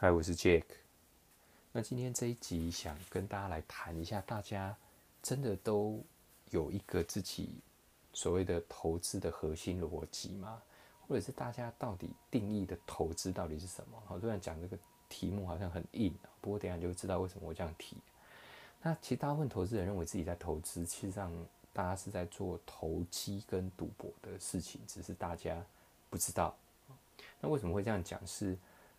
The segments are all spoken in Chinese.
嗨，我是 Jack。那今天这一集想跟大家来谈一下，大家真的都有一个自己所谓的投资的核心逻辑吗？或者是大家到底定义的投资到底是什么？好，虽然讲这个题目好像很硬，不过等下就会知道为什么我这样提。那其实大部分投资人认为自己在投资，其实上大家是在做投机跟赌博的事情，只是大家不知道。那为什么会这样讲？是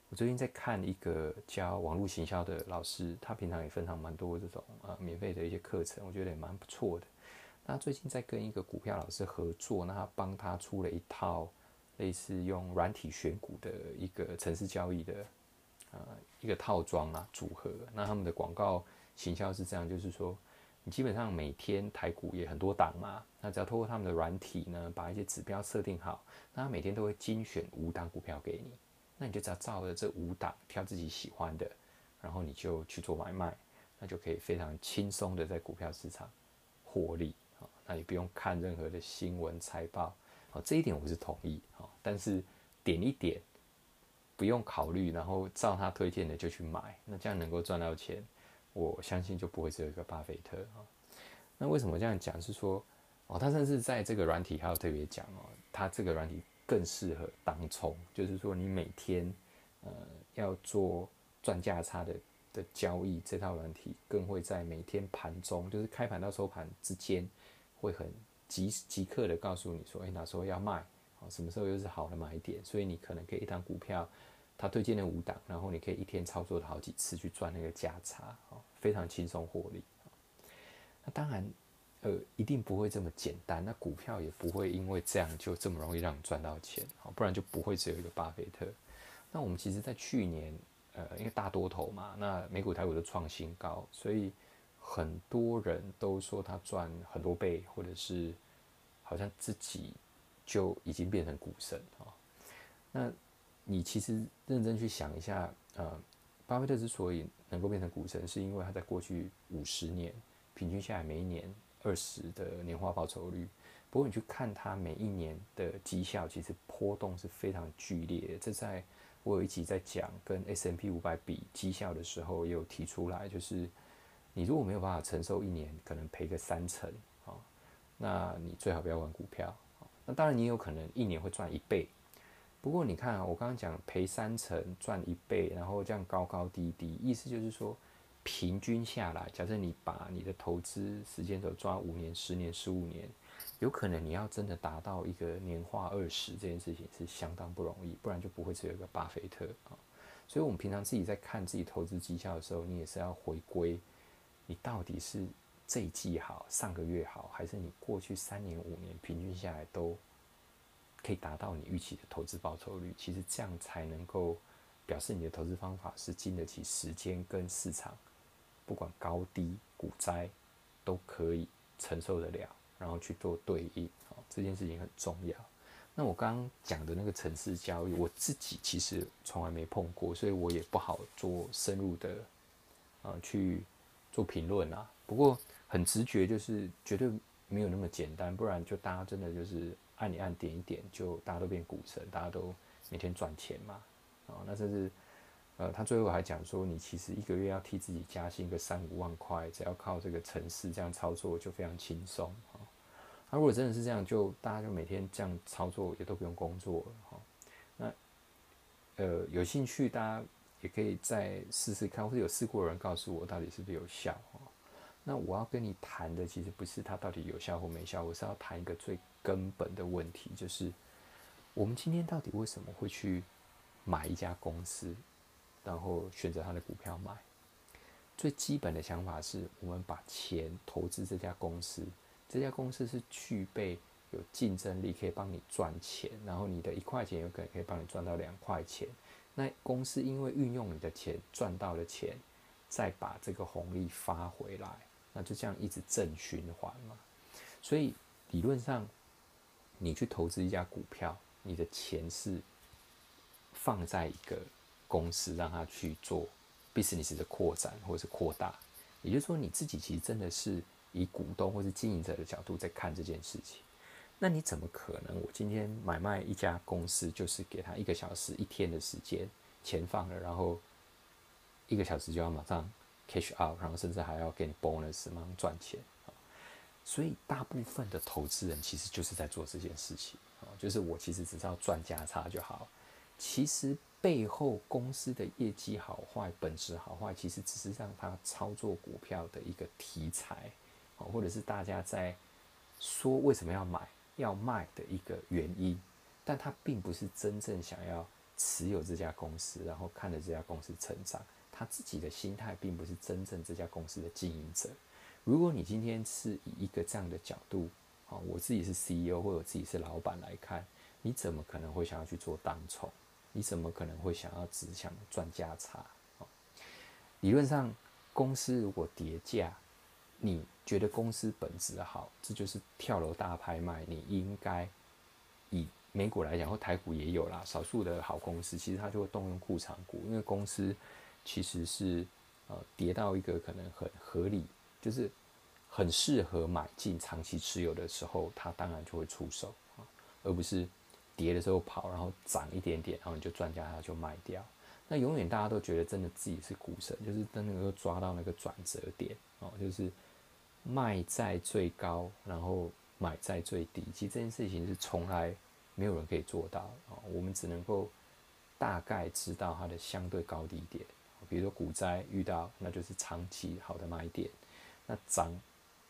我最近在看一个教网络行销的老师，他平常也分享蛮多这种呃免费的一些课程，我觉得也蛮不错的。那最近在跟一个股票老师合作，那他帮他出了一套类似用软体选股的一个城市交易的呃一个套装啊组合。那他们的广告行销是这样，就是说你基本上每天台股也很多档嘛，那只要透过他们的软体呢，把一些指标设定好，那他每天都会精选五档股票给你。那你就只要照着这五档挑自己喜欢的，然后你就去做买卖，那就可以非常轻松的在股票市场获利啊。那也不用看任何的新闻财报啊，这一点我是同意啊。但是点一点不用考虑，然后照他推荐的就去买，那这样能够赚到钱，我相信就不会只有一个巴菲特啊。那为什么这样讲？是说哦，他甚至在这个软体还有特别讲哦，他这个软体。更适合当冲，就是说你每天，呃，要做赚价差的的交易，这套软体更会在每天盘中，就是开盘到收盘之间，会很即即刻的告诉你说，哎，哪时候要卖，啊，什么时候又是好的买点，所以你可能可以一档股票，他推荐的五档，然后你可以一天操作的好几次去赚那个价差，啊，非常轻松获利。那当然。呃，一定不会这么简单。那股票也不会因为这样就这么容易让你赚到钱，好，不然就不会只有一个巴菲特。那我们其实，在去年，呃，因为大多头嘛，那美股、台股都创新高，所以很多人都说他赚很多倍，或者是好像自己就已经变成股神啊。那你其实认真去想一下，呃，巴菲特之所以能够变成股神，是因为他在过去五十年平均下来每一年。二十的年化报酬率，不过你去看它每一年的绩效，其实波动是非常剧烈。这在我有一集在讲跟 S M P 五百比绩效的时候，也有提出来，就是你如果没有办法承受一年可能赔个三成啊，那你最好不要玩股票。那当然你有可能一年会赚一倍，不过你看啊，我刚刚讲赔三成赚一倍，然后这样高高低低，意思就是说。平均下来，假设你把你的投资时间轴抓五年、十年、十五年，有可能你要真的达到一个年化二十这件事情是相当不容易，不然就不会只有一个巴菲特啊。所以，我们平常自己在看自己投资绩效的时候，你也是要回归，你到底是这一季好、上个月好，还是你过去三年、五年平均下来都可以达到你预期的投资报酬率？其实这样才能够表示你的投资方法是经得起时间跟市场。不管高低股灾，都可以承受得了，然后去做对应，好，这件事情很重要。那我刚刚讲的那个城市交易，我自己其实从来没碰过，所以我也不好做深入的，呃，去做评论啊。不过很直觉，就是绝对没有那么简单，不然就大家真的就是按一按点一点，就大家都变股神，大家都每天赚钱嘛，啊，那甚至。呃，他最后还讲说，你其实一个月要替自己加薪个三五万块，只要靠这个城市这样操作就非常轻松哈。那如果真的是这样，就大家就每天这样操作，也都不用工作了哈。那呃，有兴趣大家也可以再试试看，或者有试过的人告诉我到底是不是有效哈。那我要跟你谈的其实不是它到底有效或没效，我是要谈一个最根本的问题，就是我们今天到底为什么会去买一家公司？然后选择他的股票买，最基本的想法是我们把钱投资这家公司，这家公司是具备有竞争力，可以帮你赚钱，然后你的一块钱有可能可以帮你赚到两块钱。那公司因为运用你的钱赚到了钱，再把这个红利发回来，那就这样一直正循环嘛。所以理论上，你去投资一家股票，你的钱是放在一个。公司让他去做 business 的扩展或者是扩大，也就是说你自己其实真的是以股东或是经营者的角度在看这件事情。那你怎么可能？我今天买卖一家公司，就是给他一个小时、一天的时间，钱放了，然后一个小时就要马上 cash out，然后甚至还要给你 bonus，马上赚钱所以大部分的投资人其实就是在做这件事情啊，就是我其实只是要赚价差就好。其实背后公司的业绩好坏、本质好坏，其实只是让他操作股票的一个题材或者是大家在说为什么要买、要卖的一个原因。但他并不是真正想要持有这家公司，然后看着这家公司成长。他自己的心态并不是真正这家公司的经营者。如果你今天是以一个这样的角度，啊，我自己是 CEO 或者自己是老板来看，你怎么可能会想要去做当冲？你怎么可能会想要只想赚价差？哦理论上，公司如果跌价，你觉得公司本质好，这就是跳楼大拍卖，你应该以。美股来讲，或台股也有啦，少数的好公司，其实它就会动用库藏股，因为公司其实是呃跌到一个可能很合理，就是很适合买进长期持有的时候，它当然就会出手啊，而不是跌的时候跑，然后涨一点点，然后你就赚价，它就卖掉。那永远大家都觉得真的自己是股神，就是真的能够抓到那个转折点哦，就是卖在最高，然后买在最低。其实这件事情是从来。没有人可以做到啊！我们只能够大概知道它的相对高低点。比如说股灾遇到，那就是长期好的买点。那涨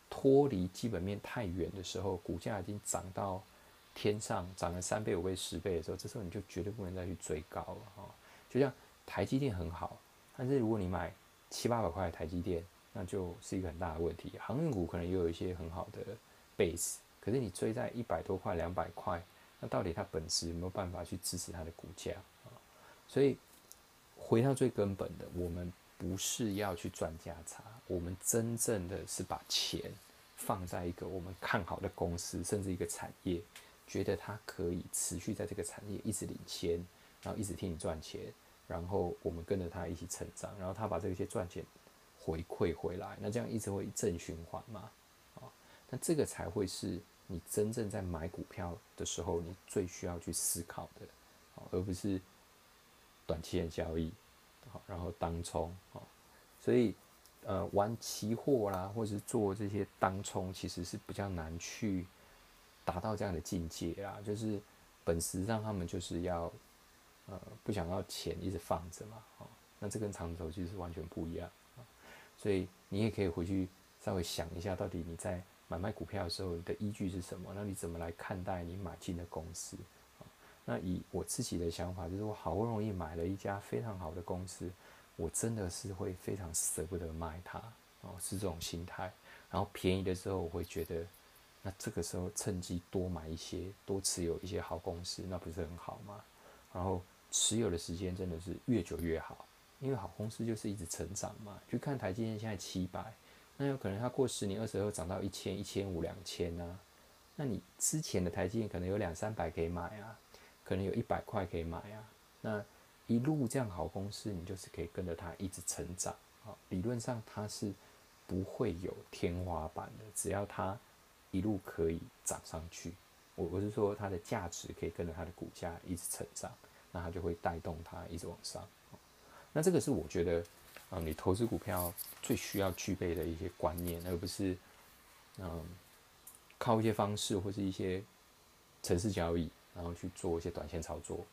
脱离基本面太远的时候，股价已经涨到天上，涨了三倍、五倍、十倍的时候，这时候你就绝对不能再去追高了啊！就像台积电很好，但是如果你买七八百块台积电，那就是一个很大的问题。航运股可能也有一些很好的 base，可是你追在一百多块、两百块。那到底它本质有没有办法去支持它的股价啊？所以回到最根本的，我们不是要去赚价差，我们真正的是把钱放在一个我们看好的公司，甚至一个产业，觉得他可以持续在这个产业一直领先，然后一直替你赚钱，然后我们跟着他一起成长，然后他把这些赚钱回馈回来，那这样一直会正循环嘛？啊，那这个才会是。你真正在买股票的时候，你最需要去思考的，而不是短期的交易，好，然后当冲，哦，所以，呃，玩期货啦，或者是做这些当冲，其实是比较难去达到这样的境界啦。就是本质上他们就是要，呃，不想要钱一直放着嘛，哦，那这跟长投其实是完全不一样，所以你也可以回去稍微想一下，到底你在。买卖股票的时候，你的依据是什么？那你怎么来看待你买进的公司？那以我自己的想法，就是我好不容易买了一家非常好的公司，我真的是会非常舍不得卖它，哦，是这种心态。然后便宜的时候，我会觉得，那这个时候趁机多买一些，多持有一些好公司，那不是很好吗？然后持有的时间真的是越久越好，因为好公司就是一直成长嘛。去看台积电现在七百。那有可能它过十年、二十后涨到一千、一千五、两千呢？那你之前的台积电可能有两三百可以买啊，可能有一百块可以买啊。那一路这样好公司，你就是可以跟着它一直成长啊。理论上它是不会有天花板的，只要它一路可以涨上去。我我是说它的价值可以跟着它的股价一直成长那它就会带动它一直往上。那这个是我觉得啊你投资股票最需要具备的一些观念而不是嗯靠一些方式或是一些城市交易然后去做一些短线操作。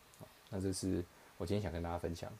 那这是我今天想跟大家分享。